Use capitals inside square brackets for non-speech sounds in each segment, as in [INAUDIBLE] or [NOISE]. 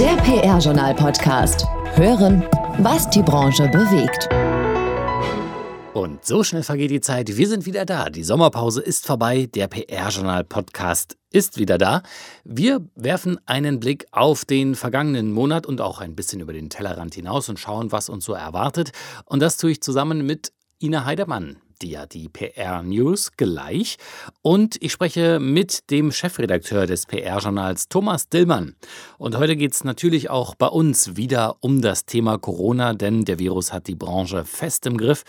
Der PR-Journal-Podcast. Hören, was die Branche bewegt. Und so schnell vergeht die Zeit. Wir sind wieder da. Die Sommerpause ist vorbei. Der PR-Journal-Podcast ist wieder da. Wir werfen einen Blick auf den vergangenen Monat und auch ein bisschen über den Tellerrand hinaus und schauen, was uns so erwartet. Und das tue ich zusammen mit Ina Dir die PR News gleich. Und ich spreche mit dem Chefredakteur des PR-Journals Thomas Dillmann. Und heute geht es natürlich auch bei uns wieder um das Thema Corona, denn der Virus hat die Branche fest im Griff.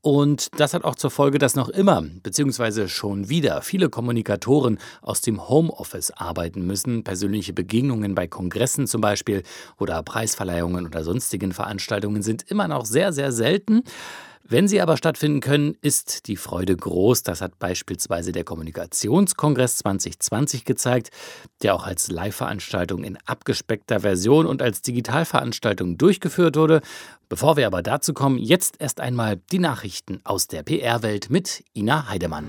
Und das hat auch zur Folge, dass noch immer, beziehungsweise schon wieder, viele Kommunikatoren aus dem Homeoffice arbeiten müssen. Persönliche Begegnungen bei Kongressen zum Beispiel oder Preisverleihungen oder sonstigen Veranstaltungen sind immer noch sehr, sehr selten. Wenn sie aber stattfinden können, ist die Freude groß. Das hat beispielsweise der Kommunikationskongress 2020 gezeigt, der auch als Live-Veranstaltung in abgespeckter Version und als Digitalveranstaltung durchgeführt wurde. Bevor wir aber dazu kommen, jetzt erst einmal die Nachrichten aus der PR-Welt mit Ina Heidemann.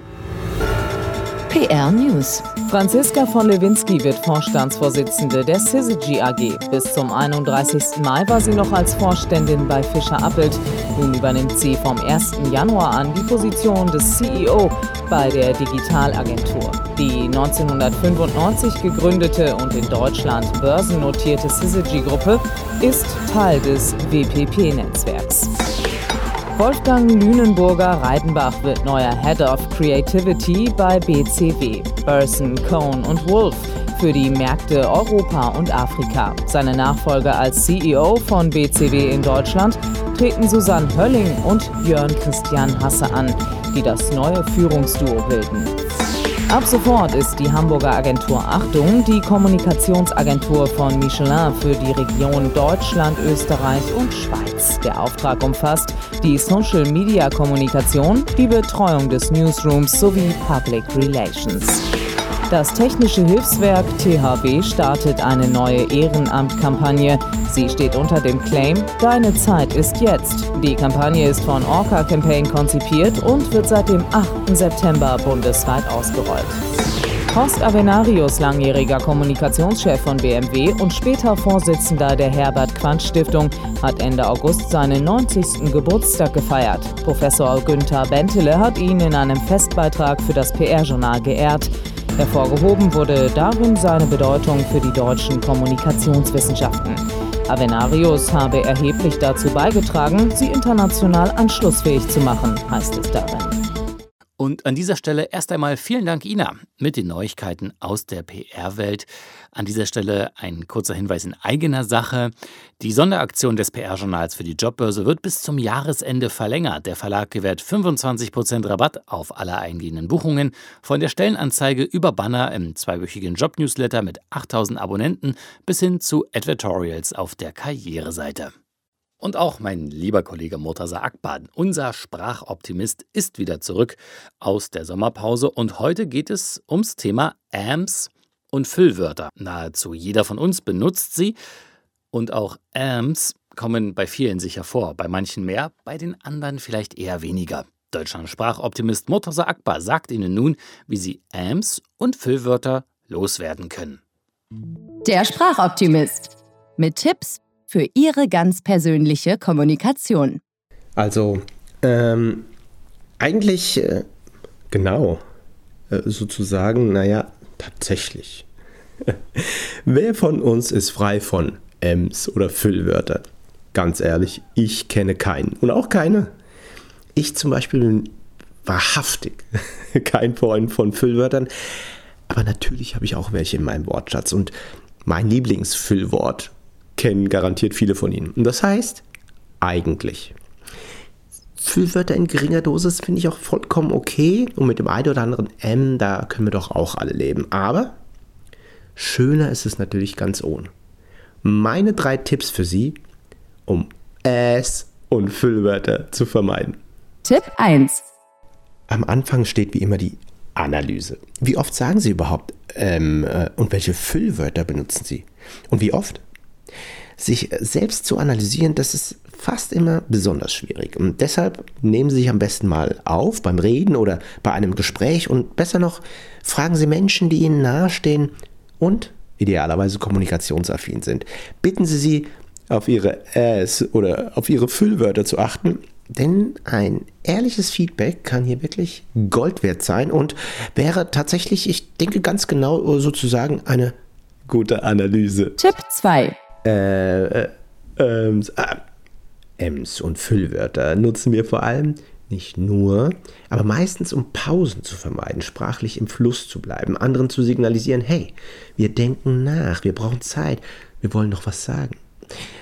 PR News. Franziska von Lewinsky wird Vorstandsvorsitzende der Syzygy AG. Bis zum 31. Mai war sie noch als Vorständin bei Fischer Appelt. Nun übernimmt sie vom 1. Januar an die Position des CEO bei der Digitalagentur. Die 1995 gegründete und in Deutschland börsennotierte Syzygy-Gruppe ist Teil des WPP-Netzwerks. Wolfgang Lünenburger Reidenbach wird neuer Head of Creativity bei BCW. Burson, Cohn und Wolf für die Märkte Europa und Afrika. Seine Nachfolger als CEO von BCW in Deutschland treten Susanne Hölling und Björn Christian Hasse an, die das neue Führungsduo bilden. Ab sofort ist die Hamburger Agentur Achtung die Kommunikationsagentur von Michelin für die Region Deutschland, Österreich und Schweiz. Der Auftrag umfasst die Social-Media-Kommunikation, die Betreuung des Newsrooms sowie Public Relations. Das Technische Hilfswerk THW startet eine neue Ehrenamtkampagne. Sie steht unter dem Claim Deine Zeit ist jetzt. Die Kampagne ist von Orca Campaign konzipiert und wird seit dem 8. September bundesweit ausgerollt. Horst Avenarius, langjähriger Kommunikationschef von BMW und später Vorsitzender der Herbert Quandt Stiftung, hat Ende August seinen 90. Geburtstag gefeiert. Professor Günther Bentele hat ihn in einem Festbeitrag für das PR-Journal geehrt. Hervorgehoben wurde darin seine Bedeutung für die deutschen Kommunikationswissenschaften. Avenarius habe erheblich dazu beigetragen, sie international anschlussfähig zu machen, heißt es darin. Und an dieser Stelle erst einmal vielen Dank, Ina, mit den Neuigkeiten aus der PR-Welt. An dieser Stelle ein kurzer Hinweis in eigener Sache. Die Sonderaktion des PR-Journals für die Jobbörse wird bis zum Jahresende verlängert. Der Verlag gewährt 25% Rabatt auf alle eingehenden Buchungen. Von der Stellenanzeige über Banner im zweiwöchigen Job-Newsletter mit 8000 Abonnenten bis hin zu Advertorials auf der Karriereseite. Und auch mein lieber Kollege Murtaza Akbar, unser Sprachoptimist, ist wieder zurück aus der Sommerpause und heute geht es ums Thema AMS und Füllwörter. Nahezu jeder von uns benutzt sie und auch AMS kommen bei vielen sicher vor, bei manchen mehr, bei den anderen vielleicht eher weniger. Deutschland Sprachoptimist Murtaza Akbar sagt Ihnen nun, wie Sie AMS und Füllwörter loswerden können. Der Sprachoptimist mit Tipps für Ihre ganz persönliche Kommunikation. Also, ähm, eigentlich, äh, genau, äh, sozusagen, naja, tatsächlich. [LAUGHS] Wer von uns ist frei von Ms oder Füllwörtern? Ganz ehrlich, ich kenne keinen und auch keine. Ich zum Beispiel bin wahrhaftig [LAUGHS] kein Freund von Füllwörtern, aber natürlich habe ich auch welche in meinem Wortschatz und mein Lieblingsfüllwort kennen garantiert viele von Ihnen. Und das heißt, eigentlich. Füllwörter in geringer Dosis finde ich auch vollkommen okay. Und mit dem einen oder anderen M, da können wir doch auch alle leben. Aber schöner ist es natürlich ganz ohne. Meine drei Tipps für Sie, um S und Füllwörter zu vermeiden. Tipp 1. Am Anfang steht wie immer die Analyse. Wie oft sagen Sie überhaupt ähm, äh, und welche Füllwörter benutzen Sie? Und wie oft? Sich selbst zu analysieren, das ist fast immer besonders schwierig. Und deshalb nehmen Sie sich am besten mal auf beim Reden oder bei einem Gespräch und besser noch, fragen Sie Menschen, die Ihnen nahestehen und idealerweise kommunikationsaffin sind. Bitten Sie sie, auf ihre Äs oder auf ihre Füllwörter zu achten, denn ein ehrliches Feedback kann hier wirklich Gold wert sein und wäre tatsächlich, ich denke ganz genau sozusagen eine gute Analyse. Tipp 2. Äh, äh, ähm, ah, Ems und Füllwörter nutzen wir vor allem nicht nur, aber meistens um Pausen zu vermeiden, sprachlich im Fluss zu bleiben, anderen zu signalisieren, hey, wir denken nach, wir brauchen Zeit, wir wollen noch was sagen.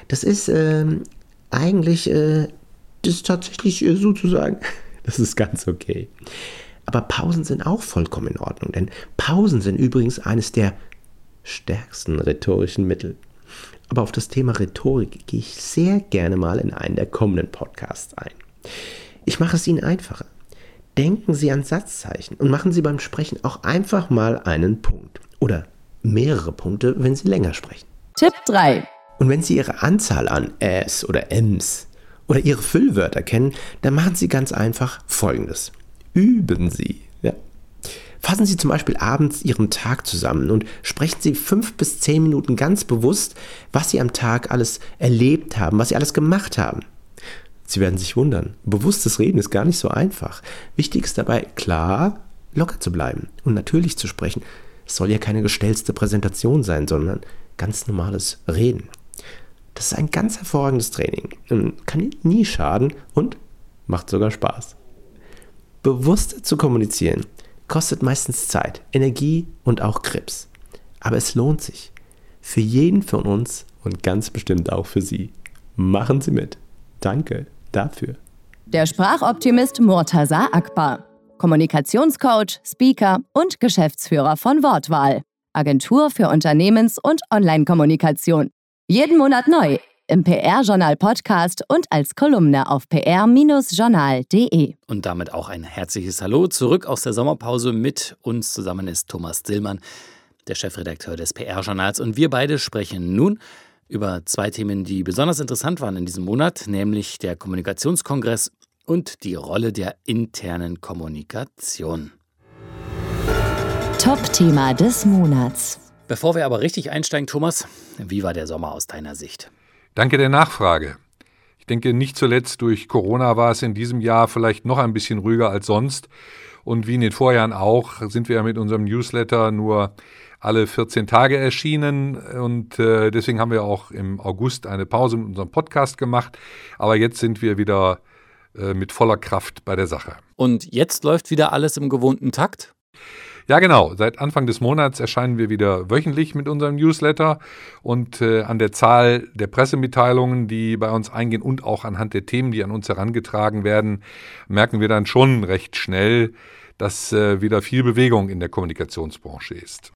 Das ist ähm, eigentlich, äh, das ist tatsächlich äh, sozusagen, [LAUGHS] das ist ganz okay. Aber Pausen sind auch vollkommen in Ordnung, denn Pausen sind übrigens eines der stärksten rhetorischen Mittel. Aber auf das Thema Rhetorik gehe ich sehr gerne mal in einen der kommenden Podcasts ein. Ich mache es Ihnen einfacher. Denken Sie an Satzzeichen und machen Sie beim Sprechen auch einfach mal einen Punkt. Oder mehrere Punkte, wenn Sie länger sprechen. Tipp 3. Und wenn Sie Ihre Anzahl an Äs oder Ms oder Ihre Füllwörter kennen, dann machen Sie ganz einfach Folgendes. Üben Sie. Fassen Sie zum Beispiel abends Ihren Tag zusammen und sprechen Sie fünf bis zehn Minuten ganz bewusst, was Sie am Tag alles erlebt haben, was Sie alles gemacht haben. Sie werden sich wundern. Bewusstes Reden ist gar nicht so einfach. Wichtig ist dabei, klar, locker zu bleiben und natürlich zu sprechen. Es soll ja keine gestellte Präsentation sein, sondern ganz normales Reden. Das ist ein ganz hervorragendes Training. Kann nie schaden und macht sogar Spaß. Bewusst zu kommunizieren kostet meistens Zeit, Energie und auch Krebs. Aber es lohnt sich. Für jeden von uns und ganz bestimmt auch für Sie. Machen Sie mit. Danke dafür. Der Sprachoptimist Murtaza Akbar. Kommunikationscoach, Speaker und Geschäftsführer von Wortwahl. Agentur für Unternehmens- und Online-Kommunikation. Jeden Monat neu im PR-Journal-Podcast und als Kolumne auf pr-journal.de. Und damit auch ein herzliches Hallo zurück aus der Sommerpause. Mit uns zusammen ist Thomas Dillmann, der Chefredakteur des PR-Journals. Und wir beide sprechen nun über zwei Themen, die besonders interessant waren in diesem Monat, nämlich der Kommunikationskongress und die Rolle der internen Kommunikation. Top-Thema des Monats. Bevor wir aber richtig einsteigen, Thomas, wie war der Sommer aus deiner Sicht? Danke der Nachfrage. Ich denke, nicht zuletzt durch Corona war es in diesem Jahr vielleicht noch ein bisschen ruhiger als sonst. Und wie in den Vorjahren auch, sind wir ja mit unserem Newsletter nur alle 14 Tage erschienen. Und äh, deswegen haben wir auch im August eine Pause mit unserem Podcast gemacht. Aber jetzt sind wir wieder äh, mit voller Kraft bei der Sache. Und jetzt läuft wieder alles im gewohnten Takt? Ja, genau. Seit Anfang des Monats erscheinen wir wieder wöchentlich mit unserem Newsletter und äh, an der Zahl der Pressemitteilungen, die bei uns eingehen und auch anhand der Themen, die an uns herangetragen werden, merken wir dann schon recht schnell, dass äh, wieder viel Bewegung in der Kommunikationsbranche ist.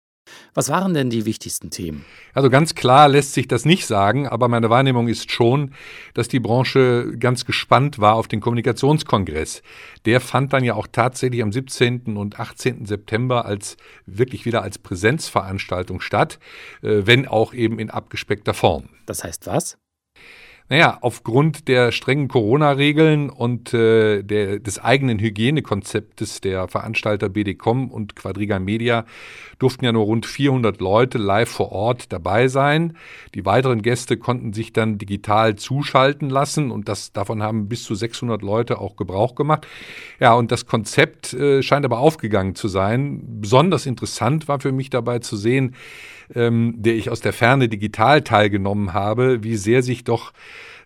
Was waren denn die wichtigsten Themen? Also ganz klar lässt sich das nicht sagen, aber meine Wahrnehmung ist schon, dass die Branche ganz gespannt war auf den Kommunikationskongress. Der fand dann ja auch tatsächlich am 17. und 18. September als wirklich wieder als Präsenzveranstaltung statt, äh, wenn auch eben in abgespeckter Form. Das heißt was? Naja, aufgrund der strengen Corona-Regeln und äh, der, des eigenen Hygienekonzeptes der Veranstalter BDCom und Quadriga Media durften ja nur rund 400 Leute live vor Ort dabei sein. Die weiteren Gäste konnten sich dann digital zuschalten lassen und das, davon haben bis zu 600 Leute auch Gebrauch gemacht. Ja, und das Konzept äh, scheint aber aufgegangen zu sein. Besonders interessant war für mich dabei zu sehen, ähm, der ich aus der Ferne digital teilgenommen habe, wie sehr sich doch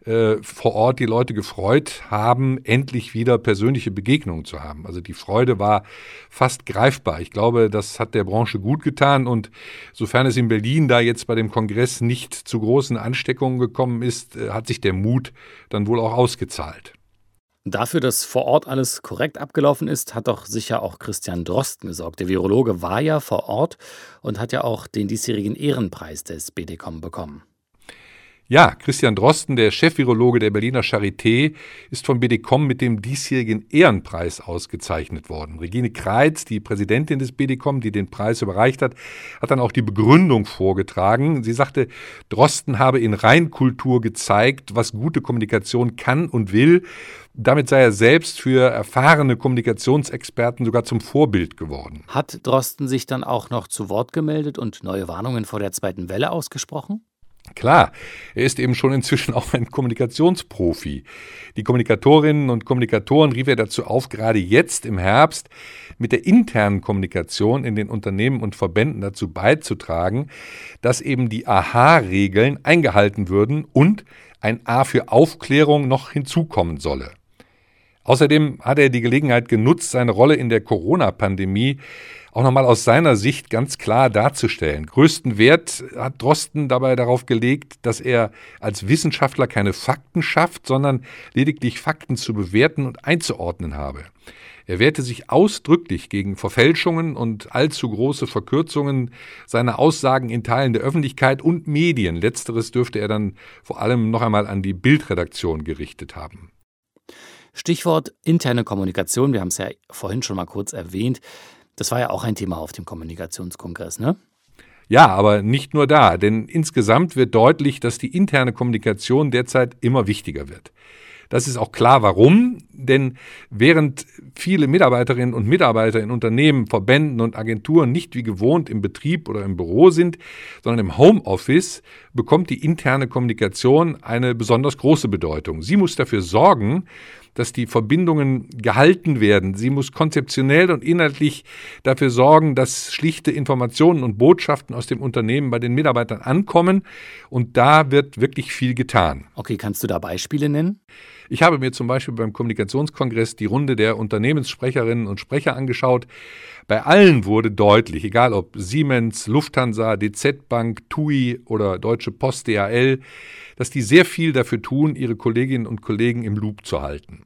äh, vor Ort die Leute gefreut haben, endlich wieder persönliche Begegnungen zu haben. Also die Freude war fast greifbar. Ich glaube, das hat der Branche gut getan und sofern es in Berlin da jetzt bei dem Kongress nicht zu großen Ansteckungen gekommen ist, äh, hat sich der Mut dann wohl auch ausgezahlt. Dafür, dass vor Ort alles korrekt abgelaufen ist, hat doch sicher auch Christian Drosten gesorgt. Der Virologe war ja vor Ort und hat ja auch den diesjährigen Ehrenpreis des BDCom bekommen. Ja, Christian Drosten, der Chefvirologe der Berliner Charité, ist vom BDCom mit dem diesjährigen Ehrenpreis ausgezeichnet worden. Regine Kreitz, die Präsidentin des BDCom, die den Preis überreicht hat, hat dann auch die Begründung vorgetragen. Sie sagte, Drosten habe in Reinkultur gezeigt, was gute Kommunikation kann und will. Damit sei er selbst für erfahrene Kommunikationsexperten sogar zum Vorbild geworden. Hat Drosten sich dann auch noch zu Wort gemeldet und neue Warnungen vor der zweiten Welle ausgesprochen? Klar, er ist eben schon inzwischen [LAUGHS] auch ein Kommunikationsprofi. Die Kommunikatorinnen und Kommunikatoren rief er dazu auf, gerade jetzt im Herbst mit der internen Kommunikation in den Unternehmen und Verbänden dazu beizutragen, dass eben die AHA-Regeln eingehalten würden und ein A für Aufklärung noch hinzukommen solle. Außerdem hat er die Gelegenheit genutzt, seine Rolle in der Corona-Pandemie auch nochmal aus seiner Sicht ganz klar darzustellen. Größten Wert hat Drosten dabei darauf gelegt, dass er als Wissenschaftler keine Fakten schafft, sondern lediglich Fakten zu bewerten und einzuordnen habe. Er wehrte sich ausdrücklich gegen Verfälschungen und allzu große Verkürzungen seiner Aussagen in Teilen der Öffentlichkeit und Medien. Letzteres dürfte er dann vor allem noch einmal an die Bildredaktion gerichtet haben. Stichwort interne Kommunikation, wir haben es ja vorhin schon mal kurz erwähnt. Das war ja auch ein Thema auf dem Kommunikationskongress, ne? Ja, aber nicht nur da, denn insgesamt wird deutlich, dass die interne Kommunikation derzeit immer wichtiger wird. Das ist auch klar, warum, denn während viele Mitarbeiterinnen und Mitarbeiter in Unternehmen, Verbänden und Agenturen nicht wie gewohnt im Betrieb oder im Büro sind, sondern im Homeoffice, bekommt die interne Kommunikation eine besonders große Bedeutung. Sie muss dafür sorgen, dass die Verbindungen gehalten werden. Sie muss konzeptionell und inhaltlich dafür sorgen, dass schlichte Informationen und Botschaften aus dem Unternehmen bei den Mitarbeitern ankommen. Und da wird wirklich viel getan. Okay, kannst du da Beispiele nennen? Ich habe mir zum Beispiel beim Kommunikationskongress die Runde der Unternehmenssprecherinnen und Sprecher angeschaut. Bei allen wurde deutlich, egal ob Siemens, Lufthansa, DZ Bank, TUI oder Deutsche Post, DHL, dass die sehr viel dafür tun, ihre Kolleginnen und Kollegen im Loop zu halten.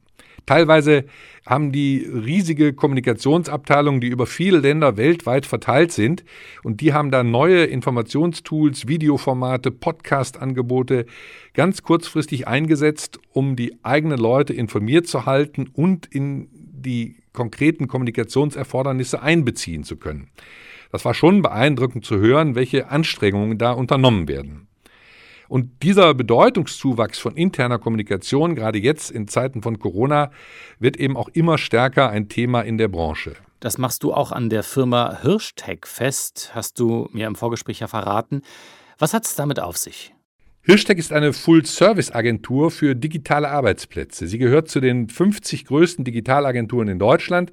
Teilweise haben die riesige Kommunikationsabteilungen, die über viele Länder weltweit verteilt sind, und die haben da neue Informationstools, Videoformate, Podcast-Angebote ganz kurzfristig eingesetzt, um die eigenen Leute informiert zu halten und in die konkreten Kommunikationserfordernisse einbeziehen zu können. Das war schon beeindruckend zu hören, welche Anstrengungen da unternommen werden. Und dieser Bedeutungszuwachs von interner Kommunikation, gerade jetzt in Zeiten von Corona, wird eben auch immer stärker ein Thema in der Branche. Das machst du auch an der Firma Hirschtech fest, hast du mir im Vorgespräch ja verraten. Was hat es damit auf sich? Hirschtech ist eine Full-Service-Agentur für digitale Arbeitsplätze. Sie gehört zu den 50 größten Digitalagenturen in Deutschland.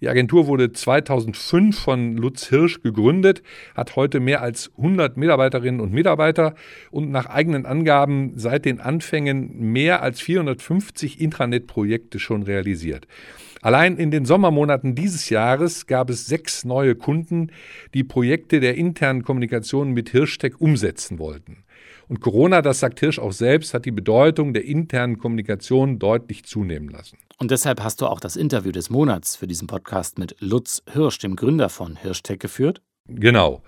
Die Agentur wurde 2005 von Lutz Hirsch gegründet, hat heute mehr als 100 Mitarbeiterinnen und Mitarbeiter und nach eigenen Angaben seit den Anfängen mehr als 450 Intranet-Projekte schon realisiert. Allein in den Sommermonaten dieses Jahres gab es sechs neue Kunden, die Projekte der internen Kommunikation mit Hirschtech umsetzen wollten. Und Corona, das sagt Hirsch auch selbst, hat die Bedeutung der internen Kommunikation deutlich zunehmen lassen. Und deshalb hast du auch das Interview des Monats für diesen Podcast mit Lutz Hirsch, dem Gründer von Hirschtech, geführt? Genau.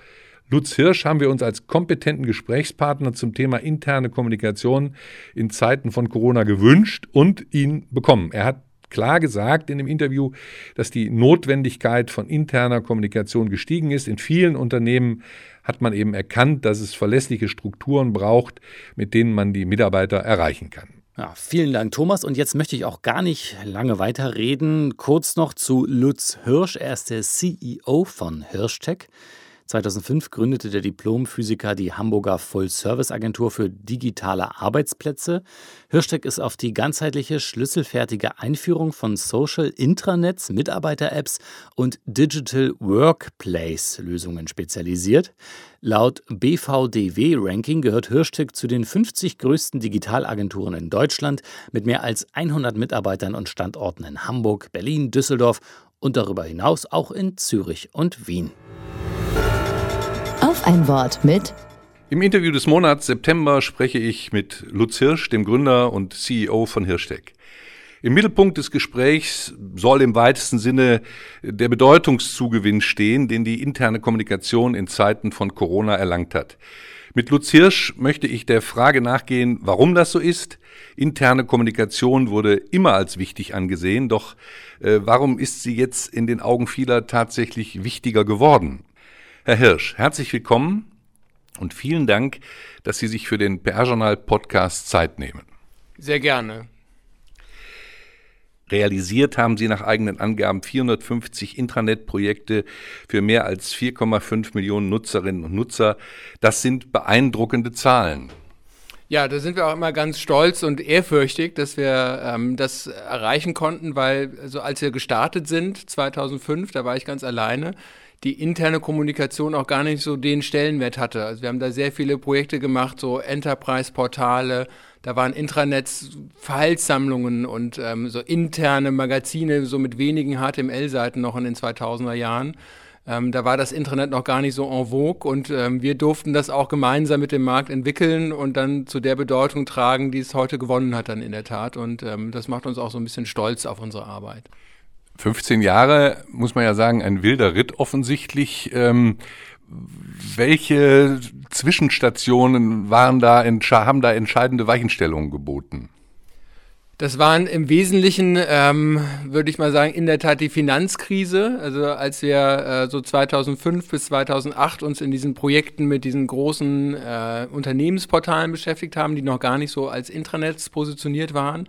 Lutz Hirsch haben wir uns als kompetenten Gesprächspartner zum Thema interne Kommunikation in Zeiten von Corona gewünscht und ihn bekommen. Er hat klar gesagt in dem Interview, dass die Notwendigkeit von interner Kommunikation gestiegen ist. In vielen Unternehmen hat man eben erkannt, dass es verlässliche Strukturen braucht, mit denen man die Mitarbeiter erreichen kann. Ja, vielen Dank, Thomas. Und jetzt möchte ich auch gar nicht lange weiterreden. Kurz noch zu Lutz Hirsch. Er ist der CEO von Hirschtech. 2005 gründete der Diplomphysiker die Hamburger Full-Service-Agentur für digitale Arbeitsplätze. Hirschtech ist auf die ganzheitliche, schlüsselfertige Einführung von Social Intranets, Mitarbeiter-Apps und Digital Workplace-Lösungen spezialisiert. Laut BVDW-Ranking gehört Hirschtech zu den 50 größten Digitalagenturen in Deutschland mit mehr als 100 Mitarbeitern und Standorten in Hamburg, Berlin, Düsseldorf und darüber hinaus auch in Zürich und Wien. Ein Wort mit im Interview des Monats September spreche ich mit Lutz Hirsch, dem Gründer und CEO von Hirschtech. Im Mittelpunkt des Gesprächs soll im weitesten Sinne der Bedeutungszugewinn stehen, den die interne Kommunikation in Zeiten von Corona erlangt hat. Mit Lutz Hirsch möchte ich der Frage nachgehen, warum das so ist. Interne Kommunikation wurde immer als wichtig angesehen, doch äh, warum ist sie jetzt in den Augen vieler tatsächlich wichtiger geworden? Herr Hirsch, herzlich willkommen und vielen Dank, dass Sie sich für den PR-Journal-Podcast Zeit nehmen. Sehr gerne. Realisiert haben sie nach eigenen Angaben 450 Intranet-Projekte für mehr als 4,5 Millionen Nutzerinnen und Nutzer. Das sind beeindruckende Zahlen. Ja, da sind wir auch immer ganz stolz und ehrfürchtig, dass wir ähm, das erreichen konnten, weil also als wir gestartet sind, 2005, da war ich ganz alleine, die interne Kommunikation auch gar nicht so den Stellenwert hatte. Also wir haben da sehr viele Projekte gemacht, so Enterprise-Portale, da waren Intranets, Verhaltssammlungen und ähm, so interne Magazine, so mit wenigen HTML-Seiten noch in den 2000er Jahren. Ähm, da war das Internet noch gar nicht so en vogue und ähm, wir durften das auch gemeinsam mit dem Markt entwickeln und dann zu der Bedeutung tragen, die es heute gewonnen hat dann in der Tat. Und ähm, das macht uns auch so ein bisschen stolz auf unsere Arbeit. 15 Jahre, muss man ja sagen, ein wilder Ritt offensichtlich. Ähm, welche Zwischenstationen waren da, haben da entscheidende Weichenstellungen geboten? Das waren im Wesentlichen, ähm, würde ich mal sagen, in der Tat die Finanzkrise. Also als wir äh, so 2005 bis 2008 uns in diesen Projekten mit diesen großen äh, Unternehmensportalen beschäftigt haben, die noch gar nicht so als Intranets positioniert waren,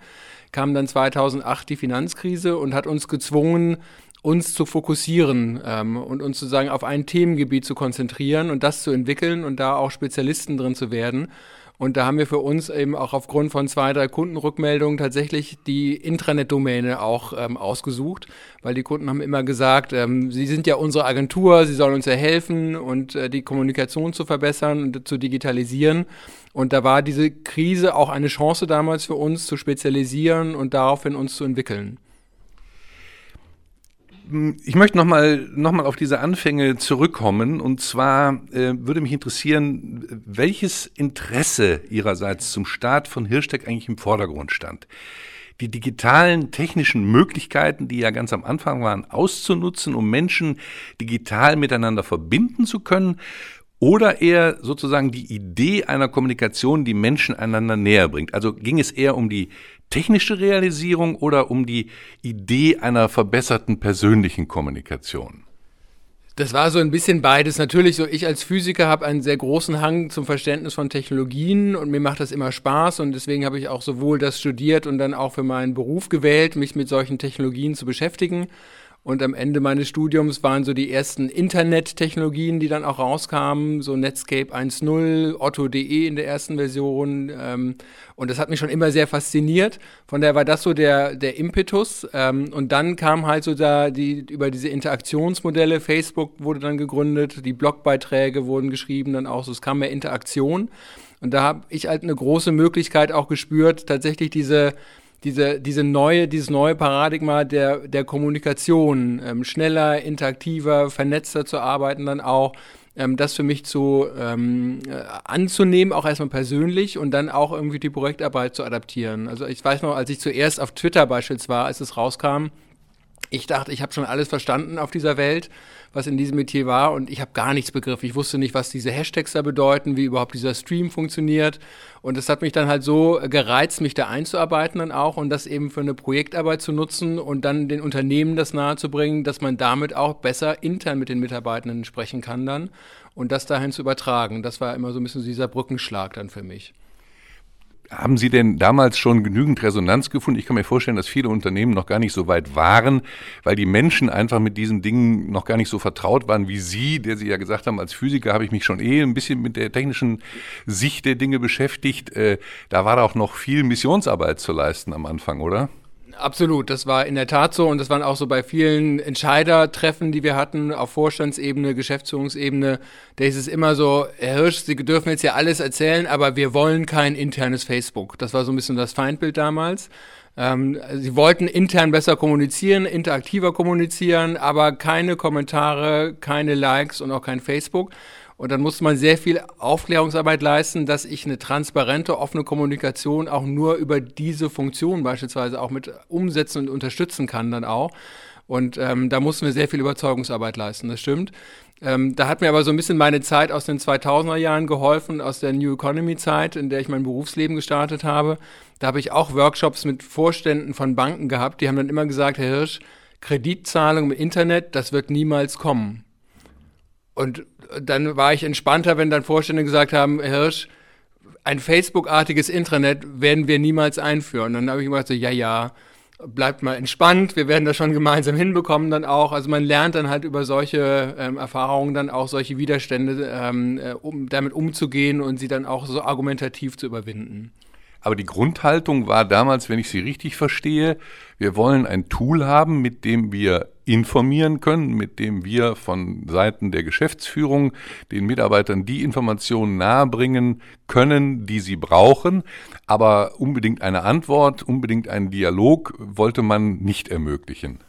kam dann 2008 die Finanzkrise und hat uns gezwungen, uns zu fokussieren ähm, und uns sozusagen auf ein Themengebiet zu konzentrieren und das zu entwickeln und da auch Spezialisten drin zu werden. Und da haben wir für uns eben auch aufgrund von zwei, drei Kundenrückmeldungen tatsächlich die Intranet-Domäne auch ähm, ausgesucht, weil die Kunden haben immer gesagt, ähm, sie sind ja unsere Agentur, sie sollen uns ja helfen und äh, die Kommunikation zu verbessern und zu digitalisieren. Und da war diese Krise auch eine Chance damals für uns zu spezialisieren und daraufhin uns zu entwickeln ich möchte nochmal noch mal auf diese Anfänge zurückkommen. Und zwar äh, würde mich interessieren, welches Interesse Ihrerseits zum Start von Hirschtech eigentlich im Vordergrund stand. Die digitalen technischen Möglichkeiten, die ja ganz am Anfang waren, auszunutzen, um Menschen digital miteinander verbinden zu können oder eher sozusagen die Idee einer Kommunikation, die Menschen einander näher bringt. Also ging es eher um die technische Realisierung oder um die Idee einer verbesserten persönlichen Kommunikation? Das war so ein bisschen beides. Natürlich, so ich als Physiker habe einen sehr großen Hang zum Verständnis von Technologien und mir macht das immer Spaß und deswegen habe ich auch sowohl das studiert und dann auch für meinen Beruf gewählt, mich mit solchen Technologien zu beschäftigen. Und am Ende meines Studiums waren so die ersten Internettechnologien, die dann auch rauskamen, so Netscape 1.0, Otto.de in der ersten Version. Ähm, und das hat mich schon immer sehr fasziniert. Von daher war das so der, der Impetus. Ähm, und dann kam halt so da die, über diese Interaktionsmodelle, Facebook wurde dann gegründet, die Blogbeiträge wurden geschrieben, dann auch so, es kam mehr Interaktion. Und da habe ich halt eine große Möglichkeit auch gespürt, tatsächlich diese diese, diese neue, dieses neue Paradigma der, der Kommunikation, ähm, schneller, interaktiver, vernetzter zu arbeiten, dann auch ähm, das für mich zu ähm, äh, anzunehmen, auch erstmal persönlich und dann auch irgendwie die Projektarbeit zu adaptieren. Also ich weiß noch, als ich zuerst auf Twitter beispielsweise war, als es rauskam, ich dachte, ich habe schon alles verstanden auf dieser Welt, was in diesem Metier war und ich habe gar nichts begriffen. Ich wusste nicht, was diese Hashtags da bedeuten, wie überhaupt dieser Stream funktioniert und es hat mich dann halt so gereizt, mich da einzuarbeiten dann auch und das eben für eine Projektarbeit zu nutzen und dann den Unternehmen das nahezubringen, dass man damit auch besser intern mit den Mitarbeitenden sprechen kann dann und das dahin zu übertragen. Das war immer so ein bisschen dieser Brückenschlag dann für mich. Haben Sie denn damals schon genügend Resonanz gefunden? Ich kann mir vorstellen, dass viele Unternehmen noch gar nicht so weit waren, weil die Menschen einfach mit diesen Dingen noch gar nicht so vertraut waren wie Sie, der Sie ja gesagt haben, als Physiker habe ich mich schon eh ein bisschen mit der technischen Sicht der Dinge beschäftigt. Äh, da war auch noch viel Missionsarbeit zu leisten am Anfang, oder? Absolut, das war in der Tat so und das waren auch so bei vielen Entscheidertreffen, die wir hatten, auf Vorstandsebene, Geschäftsführungsebene, da ist es immer so, Herr Hirsch, Sie dürfen jetzt ja alles erzählen, aber wir wollen kein internes Facebook. Das war so ein bisschen das Feindbild damals. Ähm, sie wollten intern besser kommunizieren, interaktiver kommunizieren, aber keine Kommentare, keine Likes und auch kein Facebook. Und dann musste man sehr viel Aufklärungsarbeit leisten, dass ich eine transparente, offene Kommunikation auch nur über diese Funktion beispielsweise auch mit umsetzen und unterstützen kann dann auch. Und ähm, da mussten wir sehr viel Überzeugungsarbeit leisten, das stimmt. Ähm, da hat mir aber so ein bisschen meine Zeit aus den 2000er Jahren geholfen, aus der New Economy Zeit, in der ich mein Berufsleben gestartet habe. Da habe ich auch Workshops mit Vorständen von Banken gehabt, die haben dann immer gesagt, Herr Hirsch, Kreditzahlung im Internet, das wird niemals kommen. Und dann war ich entspannter, wenn dann Vorstände gesagt haben, Hirsch, ein Facebook-artiges Intranet werden wir niemals einführen. Dann habe ich gesagt, so, ja, ja, bleibt mal entspannt, wir werden das schon gemeinsam hinbekommen dann auch. Also man lernt dann halt über solche ähm, Erfahrungen dann auch solche Widerstände, ähm, äh, um damit umzugehen und sie dann auch so argumentativ zu überwinden. Aber die Grundhaltung war damals, wenn ich sie richtig verstehe, wir wollen ein Tool haben, mit dem wir informieren können, mit dem wir von Seiten der Geschäftsführung den Mitarbeitern die Informationen nahebringen können, die sie brauchen. Aber unbedingt eine Antwort, unbedingt einen Dialog wollte man nicht ermöglichen.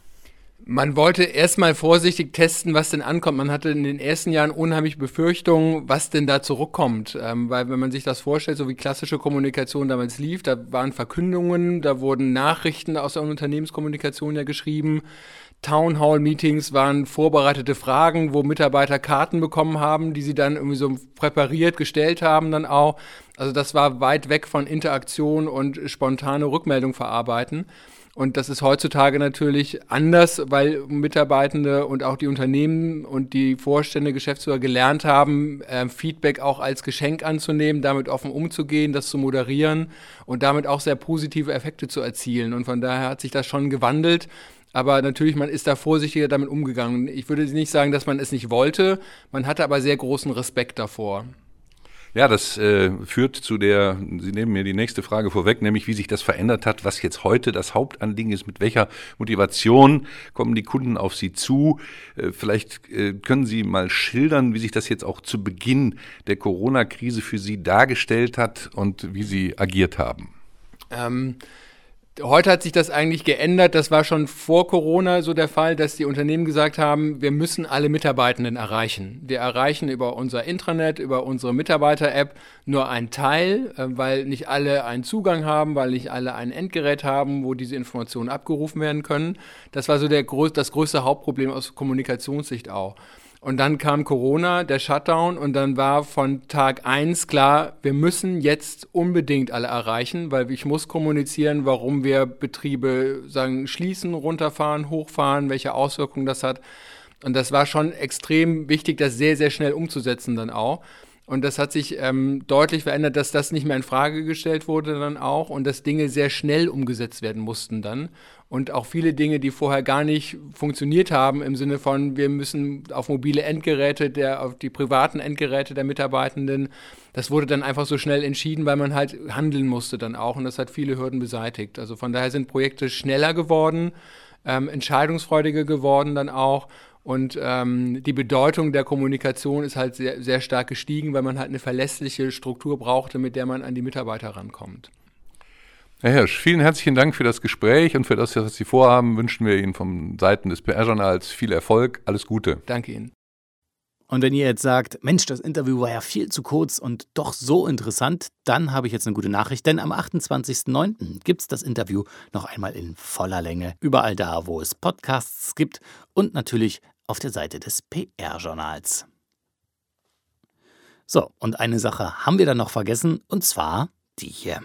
Man wollte erstmal vorsichtig testen, was denn ankommt. Man hatte in den ersten Jahren unheimlich Befürchtungen, was denn da zurückkommt. Ähm, weil wenn man sich das vorstellt, so wie klassische Kommunikation damals lief, da waren Verkündungen, da wurden Nachrichten aus der Unternehmenskommunikation ja geschrieben. Town Hall Meetings waren vorbereitete Fragen, wo Mitarbeiter Karten bekommen haben, die sie dann irgendwie so präpariert gestellt haben dann auch. Also das war weit weg von Interaktion und spontane Rückmeldung verarbeiten. Und das ist heutzutage natürlich anders, weil Mitarbeitende und auch die Unternehmen und die Vorstände, Geschäftsführer gelernt haben, äh, Feedback auch als Geschenk anzunehmen, damit offen umzugehen, das zu moderieren und damit auch sehr positive Effekte zu erzielen. Und von daher hat sich das schon gewandelt. Aber natürlich, man ist da vorsichtiger damit umgegangen. Ich würde nicht sagen, dass man es nicht wollte. Man hatte aber sehr großen Respekt davor. Ja, das äh, führt zu der, Sie nehmen mir die nächste Frage vorweg, nämlich wie sich das verändert hat, was jetzt heute das Hauptanliegen ist, mit welcher Motivation kommen die Kunden auf Sie zu. Äh, vielleicht äh, können Sie mal schildern, wie sich das jetzt auch zu Beginn der Corona-Krise für Sie dargestellt hat und wie Sie agiert haben. Ähm Heute hat sich das eigentlich geändert. Das war schon vor Corona so der Fall, dass die Unternehmen gesagt haben, wir müssen alle Mitarbeitenden erreichen. Wir erreichen über unser Intranet, über unsere Mitarbeiter-App nur einen Teil, äh, weil nicht alle einen Zugang haben, weil nicht alle ein Endgerät haben, wo diese Informationen abgerufen werden können. Das war so der, das größte Hauptproblem aus Kommunikationssicht auch. Und dann kam Corona, der Shutdown, und dann war von Tag eins klar, wir müssen jetzt unbedingt alle erreichen, weil ich muss kommunizieren, warum wir Betriebe sagen, schließen, runterfahren, hochfahren, welche Auswirkungen das hat. Und das war schon extrem wichtig, das sehr, sehr schnell umzusetzen dann auch. Und das hat sich ähm, deutlich verändert, dass das nicht mehr in Frage gestellt wurde dann auch und dass Dinge sehr schnell umgesetzt werden mussten dann. Und auch viele Dinge, die vorher gar nicht funktioniert haben, im Sinne von, wir müssen auf mobile Endgeräte, der, auf die privaten Endgeräte der Mitarbeitenden, das wurde dann einfach so schnell entschieden, weil man halt handeln musste dann auch. Und das hat viele Hürden beseitigt. Also von daher sind Projekte schneller geworden, ähm, entscheidungsfreudiger geworden dann auch. Und ähm, die Bedeutung der Kommunikation ist halt sehr, sehr stark gestiegen, weil man halt eine verlässliche Struktur brauchte, mit der man an die Mitarbeiter rankommt. Herr Hirsch, vielen herzlichen Dank für das Gespräch und für das, was Sie vorhaben. Wünschen wir Ihnen von Seiten des PR-Journals viel Erfolg. Alles Gute. Danke Ihnen. Und wenn ihr jetzt sagt, Mensch, das Interview war ja viel zu kurz und doch so interessant, dann habe ich jetzt eine gute Nachricht, denn am 28.09. gibt es das Interview noch einmal in voller Länge, überall da, wo es Podcasts gibt und natürlich auf der Seite des PR-Journals. So, und eine Sache haben wir dann noch vergessen, und zwar die hier.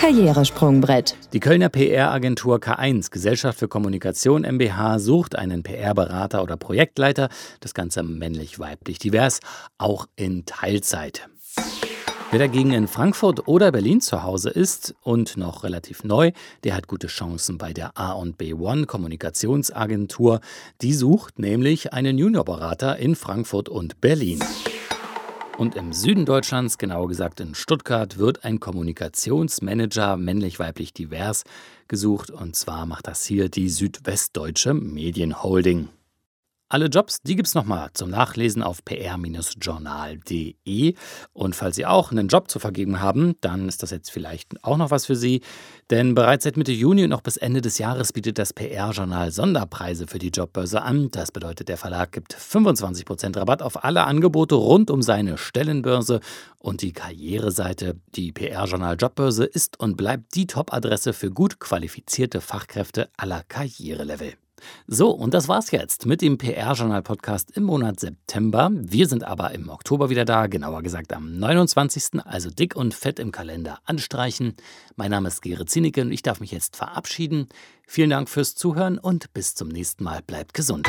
Karrieresprungbrett. Die Kölner PR-Agentur K1 Gesellschaft für Kommunikation MBH sucht einen PR-Berater oder Projektleiter, das Ganze männlich-weiblich divers, auch in Teilzeit. Wer dagegen in Frankfurt oder Berlin zu Hause ist und noch relativ neu, der hat gute Chancen bei der A&B One Kommunikationsagentur. Die sucht nämlich einen Juniorberater in Frankfurt und Berlin. Und im Süden Deutschlands, genauer gesagt in Stuttgart, wird ein Kommunikationsmanager männlich-weiblich divers gesucht. Und zwar macht das hier die Südwestdeutsche Medienholding. Alle Jobs, die gibt es nochmal zum Nachlesen auf pr-journal.de. Und falls Sie auch einen Job zu vergeben haben, dann ist das jetzt vielleicht auch noch was für Sie. Denn bereits seit Mitte Juni und noch bis Ende des Jahres bietet das PR-Journal Sonderpreise für die Jobbörse an. Das bedeutet, der Verlag gibt 25% Rabatt auf alle Angebote rund um seine Stellenbörse und die Karriereseite. Die PR-Journal Jobbörse ist und bleibt die Top-Adresse für gut qualifizierte Fachkräfte aller Karrierelevel. So, und das war's jetzt mit dem PR-Journal-Podcast im Monat September. Wir sind aber im Oktober wieder da, genauer gesagt am 29., also dick und fett im Kalender anstreichen. Mein Name ist Gere Zinike und ich darf mich jetzt verabschieden. Vielen Dank fürs Zuhören und bis zum nächsten Mal. Bleibt gesund.